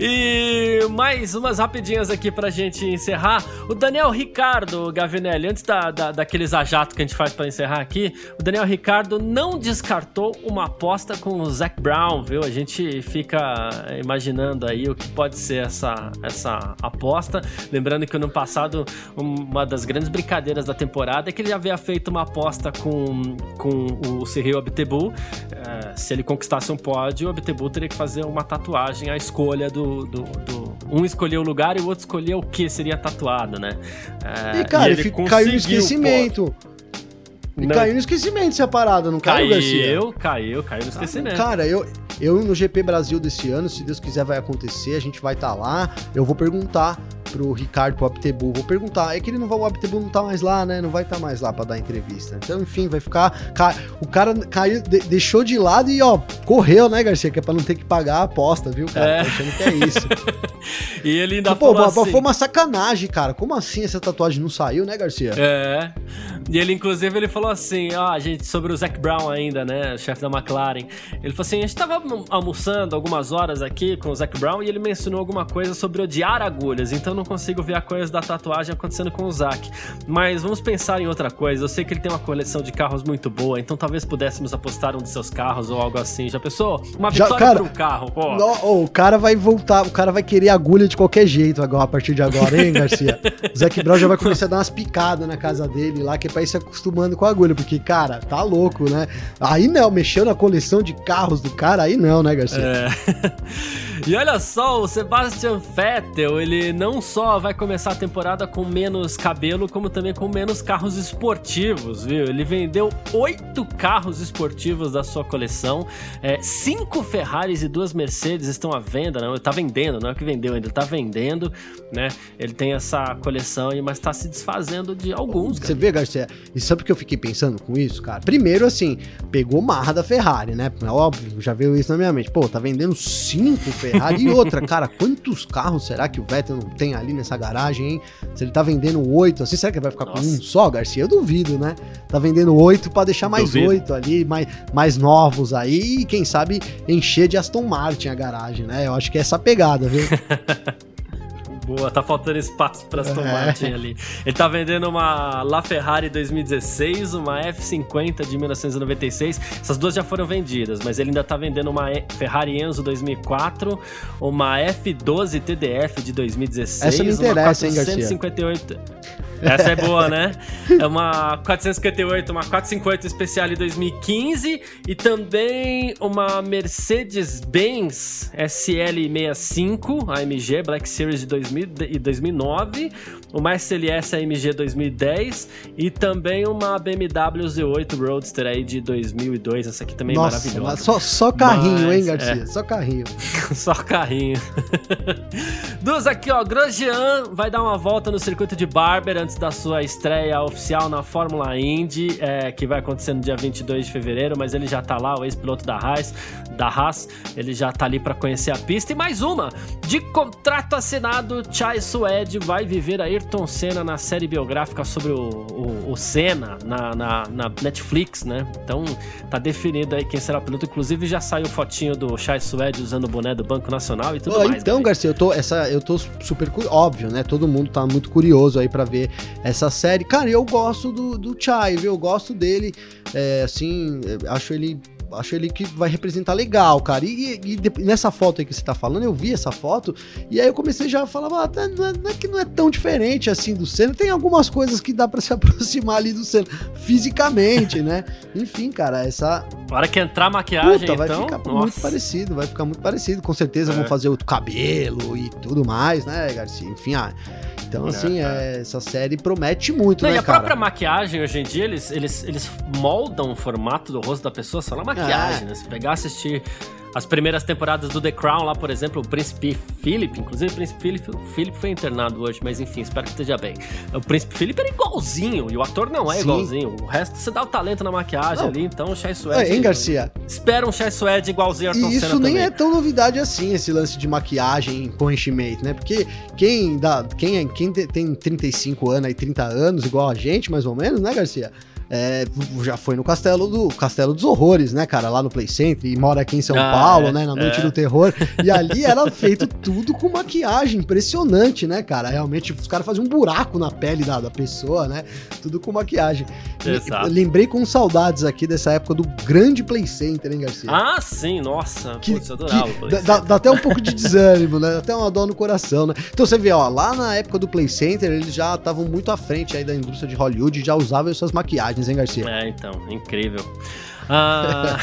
E mais umas rapidinhas aqui pra gente encerrar. O Daniel Ricardo, Gavinelli, antes da, da, daqueles ajatos que a gente faz pra encerrar aqui, o Daniel Ricardo não descartou uma aposta com o Zac Brown, viu? A gente fica imaginando aí o que pode ser essa, essa aposta. Lembrando que no passado, uma das grandes brincadeiras da temporada é que ele havia feito uma aposta com, com o Cyril Abtebu. É, se ele conquistasse um pódio, o Abtebu teria que fazer uma tatuagem à escolha do do, do, Um escolheu o lugar e o outro escolheu o que seria tatuado, né? É, e cara, e ele caiu no esquecimento. E não. caiu no esquecimento essa parada, não caiu, caiu Garcia? Caiu, caiu, caiu no esquecimento. Cara, eu, eu no GP Brasil desse ano, se Deus quiser vai acontecer, a gente vai estar tá lá, eu vou perguntar pro Ricardo, pro Aptebu, vou perguntar. É que ele não vai, o Aptebu não tá mais lá, né? Não vai estar tá mais lá para dar entrevista. Então, enfim, vai ficar. o cara caiu, de, deixou de lado e, ó, correu, né, Garcia? Que é pra não ter que pagar a aposta, viu, cara? É. Tô achando que é isso. <laughs> e ele ainda Pô, falou assim... foi uma sacanagem, cara. Como assim essa tatuagem não saiu, né, Garcia? É. E ele, inclusive, ele falou assim, ó, gente, sobre o Zac Brown ainda, né, chefe da McLaren. Ele falou assim, a gente tava almoçando algumas horas aqui com o Zac Brown e ele mencionou alguma coisa sobre odiar agulhas, então não consigo ver a coisa da tatuagem acontecendo com o Zac. Mas vamos pensar em outra coisa. Eu sei que ele tem uma coleção de carros muito boa, então talvez pudéssemos apostar um de seus carros ou algo assim. Já pensou? Uma vitória Já, cara, por um carro, pô. No, oh, o cara vai voltar, o cara vai querer agulha de qualquer jeito agora, a partir de agora, hein, Garcia? <laughs> o Zac Brown já vai começar a dar umas picadas na casa dele lá, que é pra ir se acostumando com a agulha, porque, cara, tá louco, né? Aí não, mexeu na coleção de carros do cara, aí não, né, Garcia? É. <laughs> e olha só, o Sebastian Vettel, ele não só vai começar a temporada com menos cabelo, como também com menos carros esportivos, viu? Ele vendeu oito carros esportivos da sua coleção, é, cinco Ferraris e duas Mercedes estão à venda, não? Ele tá vendendo, não é que vendeu ainda, tá vendendo, né? Ele tem essa coleção aí, mas tá se desfazendo de alguns. Você vê, Garcia, e sabe o que eu fiquei pensando com isso, cara? Primeiro, assim, pegou marra da Ferrari, né? É óbvio, já veio isso na minha mente. Pô, tá vendendo cinco Ferrari e outra, <laughs> cara, quantos carros será que o Vettel não tem ali nessa garagem, hein? Se ele tá vendendo oito, assim, será que ele vai ficar Nossa. com um só, Garcia? Eu duvido, né? Tá vendendo oito para deixar mais oito ali, mais, mais novos aí e quem sabe encher de Aston Martin a garagem, né? Eu acho que é essa pegada, viu? <laughs> Boa, tá faltando espaço para Aston é. Martin ali. Ele tá vendendo uma LaFerrari 2016, uma F50 de 1996. Essas duas já foram vendidas, mas ele ainda tá vendendo uma Ferrari Enzo 2004, uma F12 TDF de 2016, Essa me interessa, uma 458. Hein, essa é boa, né? É uma 458, uma 458 especial em 2015 e também uma Mercedes-Benz SL65 AMG Black Series de 2000 e 2009, uma SLS AMG 2010 e também uma BMW Z8 Roadster aí de 2002. Essa aqui também é Nossa, é maravilhosa. Só, só carrinho, Mas, hein, Garcia? É. Só carrinho. <laughs> só carrinho. <laughs> Duas aqui, ó. Grosjean vai dar uma volta no circuito de Barber antes da sua estreia oficial na Fórmula Indy, é, que vai acontecer no dia 22 de fevereiro, mas ele já tá lá, o ex-piloto da Haas, da Haas, ele já tá ali para conhecer a pista. E mais uma, de contrato assinado, Chai Suede vai viver a Ayrton Senna na série biográfica sobre o, o, o Senna na, na, na, Netflix, né? Então tá definido aí quem será o piloto. Inclusive já saiu fotinho do Chai Suede usando o boné do Banco Nacional e tudo oh, mais. Então, né? Garcia, eu tô, essa, eu tô super óbvio, né? Todo mundo tá muito curioso aí para ver essa série. Cara, eu gosto do, do Chai, viu? Eu gosto dele, é, assim, acho ele acho ele que vai representar legal, cara. E, e, e, nessa foto aí que você tá falando, eu vi essa foto, e aí eu comecei já a falar, ah, tá, não, é, não, é, que não é tão diferente assim do Senna. Tem algumas coisas que dá para se <laughs> aproximar ali do Senna, fisicamente, né? Enfim, cara, essa. Para que entrar a maquiagem, Puta, vai então, ficar nossa. muito parecido, vai ficar muito parecido. Com certeza é. vão fazer o cabelo e tudo mais, né, Garcia? Enfim, ah. Então, assim, é, é. essa série promete muito, Não, né, e a cara? própria maquiagem, hoje em dia, eles, eles, eles moldam o formato do rosto da pessoa só na maquiagem, é. né? Se pegar assistir As primeiras temporadas do The Crown lá, por exemplo, o Príncipe Philip, inclusive o Príncipe Philip, Philip foi internado hoje, mas enfim, espero que esteja bem. O Príncipe Philip era igualzinho, e o ator não é Sim. igualzinho. O resto você dá o talento na maquiagem não. ali, então o Chai Suede... É, hein, Garcia? Espera um Chai Suede igualzinho a Ayrton E isso nem também. é tão novidade assim, esse lance de maquiagem com enchimento, né? Porque quem, dá, quem, é, quem tem 35 anos e 30 anos, igual a gente, mais ou menos, né, Garcia? É, já foi no Castelo do Castelo dos Horrores, né, cara? Lá no Play Center e mora aqui em São ah, Paulo, é, né? Na Noite é. do Terror. E ali era feito tudo com maquiagem, impressionante, né, cara? Realmente, os caras faziam um buraco na pele da, da pessoa, né? Tudo com maquiagem. Exato. Lembrei com saudades aqui dessa época do grande Play Center, hein, Garcia? Ah, sim, nossa. Que, Putz, adorava que, Play dá, dá, até um pouco de desânimo, né? Até uma dó no coração, né? Então você vê, ó, lá na época do Play Center, eles já estavam muito à frente aí da indústria de Hollywood, já usavam essas maquiagens hein, Garcia? É, então, incrível. Ah,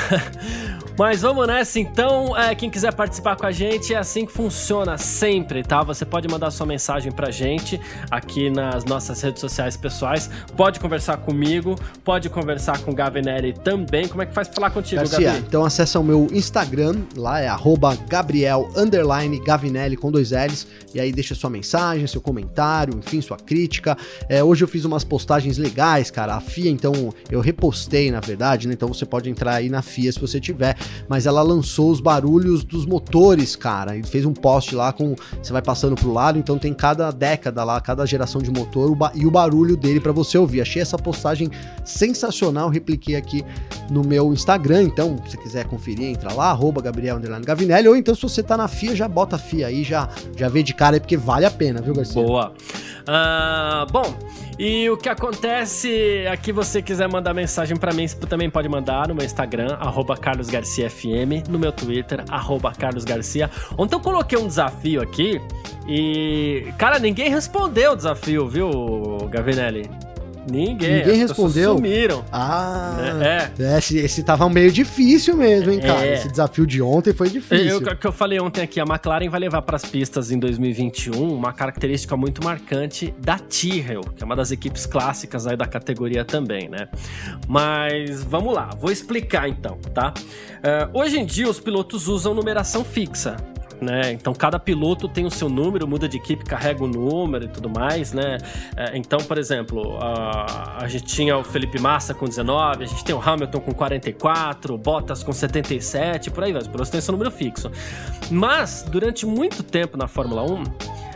<laughs> mas vamos nessa então. É, quem quiser participar com a gente, é assim que funciona sempre, tá? Você pode mandar sua mensagem pra gente aqui nas nossas redes sociais pessoais. Pode conversar comigo, pode conversar com o Gavinelli também. Como é que faz pra falar contigo, Garcia? Então acessa o meu Instagram, lá é Gabriel Gavinelli com dois L's. E aí deixa sua mensagem, seu comentário, enfim, sua crítica. É, hoje eu fiz umas postagens legais, cara. A FIA, então, eu repostei, na verdade, né? Então você pode entrar aí na FIA se você tiver. Mas ela lançou os barulhos dos motores, cara. E fez um post lá com. Você vai passando pro lado, então tem cada década lá, cada geração de motor e o barulho dele para você ouvir. Achei essa postagem sensacional. Repliquei aqui no meu Instagram. Então, se quiser conferir, entra lá, arroba Gabriel Gavinelli. Ou então, se você tá na FIA, já bota a FIA aí, já, já vê de cara aí, porque vale a pena, viu, Garcia? Boa. Uh, bom, e o que acontece aqui, você quiser mandar mensagem para mim, você também pode mandar no meu Instagram, carlosgarciafm, no meu Twitter, carlosgarcia. Ontem eu coloquei um desafio aqui e, cara, ninguém respondeu o desafio, viu, Gavinelli? Ninguém. Ninguém respondeu. Sumiram. Ah, é. é. Esse, esse tava meio difícil mesmo, hein, cara? É. Esse desafio de ontem foi difícil. O que eu falei ontem aqui, a McLaren vai levar para as pistas em 2021 uma característica muito marcante da Tyrrell, que é uma das equipes clássicas aí da categoria também, né? Mas vamos lá, vou explicar então, tá? Uh, hoje em dia os pilotos usam numeração fixa né? Então cada piloto tem o seu número, muda de equipe, carrega o número e tudo mais, né? É, então, por exemplo, a, a gente tinha o Felipe Massa com 19, a gente tem o Hamilton com 44, o Bottas com 77, por aí vai. Os pilotos têm seu número fixo. Mas, durante muito tempo na Fórmula 1,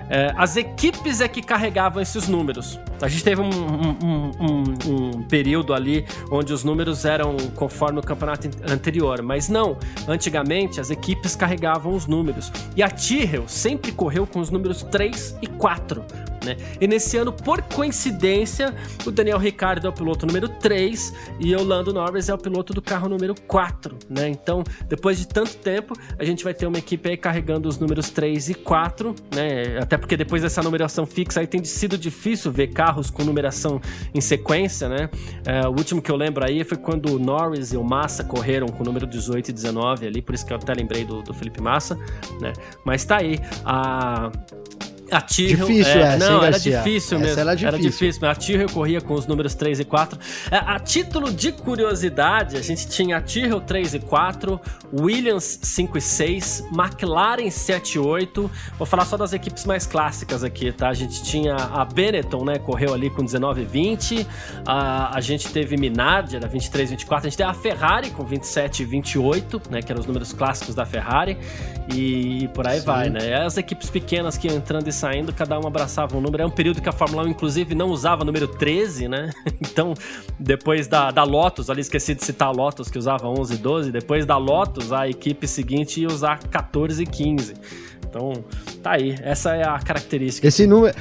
é, as equipes é que carregavam esses números. A gente teve um, um, um, um, período ali onde os números eram conforme o campeonato anterior, mas não. Antigamente as equipes carregavam os números. E a Tyrrell sempre correu com os números 3 e 4. Né? E nesse ano, por coincidência, o Daniel Ricciardo é o piloto número 3 e o Lando Norris é o piloto do carro número 4, né? Então, depois de tanto tempo, a gente vai ter uma equipe aí carregando os números 3 e 4, né? Até porque depois dessa numeração fixa aí tem sido difícil ver carros com numeração em sequência, né? É, o último que eu lembro aí foi quando o Norris e o Massa correram com o número 18 e 19 ali, por isso que eu até lembrei do, do Felipe Massa, né? Mas tá aí. A a Tyrrell, difícil é, essa, Não, era difícil essa mesmo. Era difícil. era difícil, mas a Tyrrell corria com os números 3 e 4. É, a título de curiosidade, a gente tinha a Tyrrell 3 e 4, Williams 5 e 6, McLaren 7 e 8. Vou falar só das equipes mais clássicas aqui, tá? A gente tinha a Benetton, né, correu ali com 19 e 20. A, a gente teve Minardi, era 23 e 24. A gente teve a Ferrari com 27 e 28, né, que eram os números clássicos da Ferrari. E por aí Sim. vai, né? As equipes pequenas que entrando e saindo, cada um abraçava um número. É um período que a Fórmula 1, inclusive, não usava número 13, né? <laughs> Então, depois da, da Lotus, ali esqueci de citar a Lotus, que usava 11 e 12, depois da Lotus, a equipe seguinte ia usar 14 e 15. Então, tá aí. Essa é a característica. Esse número,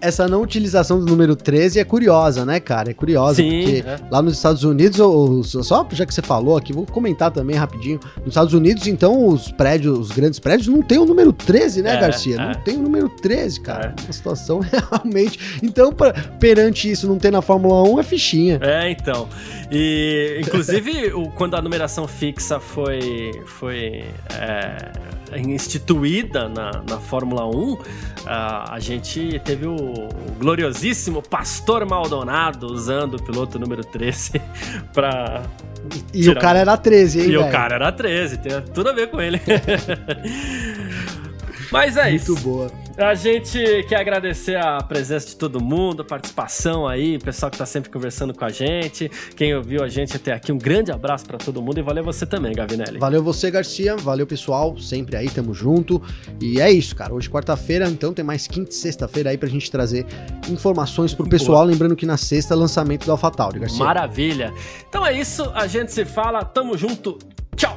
essa não utilização do número 13 é curiosa, né, cara? É curiosa, Sim, porque é. lá nos Estados Unidos, ou, só já que você falou aqui, vou comentar também rapidinho. Nos Estados Unidos, então, os prédios, os grandes prédios, não tem o número 13, né, é, Garcia? É. Não tem o número 13, cara. É. Uma situação <laughs> realmente. Então, pra, perante isso, não ter na Fórmula 1 é fichinha. É, então. E, inclusive, o, quando a numeração fixa foi, foi é, instituída na, na Fórmula Fórmula 1, uh, a gente teve o, o, gloriosíssimo Pastor Maldonado usando o piloto número 13 <laughs> para. E, e o cara era 13, hein? E véio? o cara era 13, tem tudo a ver com ele. <laughs> Mas é Muito isso. Muito boa. A gente quer agradecer a presença de todo mundo, a participação aí, o pessoal que tá sempre conversando com a gente, quem ouviu a gente até aqui. Um grande abraço para todo mundo e valeu você também, Gavinelli. Valeu você, Garcia. Valeu, pessoal. Sempre aí, tamo junto. E é isso, cara. Hoje, quarta-feira, então tem mais quinta e sexta-feira aí pra gente trazer informações pro pessoal. Boa. Lembrando que na sexta, lançamento do AlphaTauri, Garcia. Maravilha. Então é isso, a gente se fala. Tamo junto. Tchau.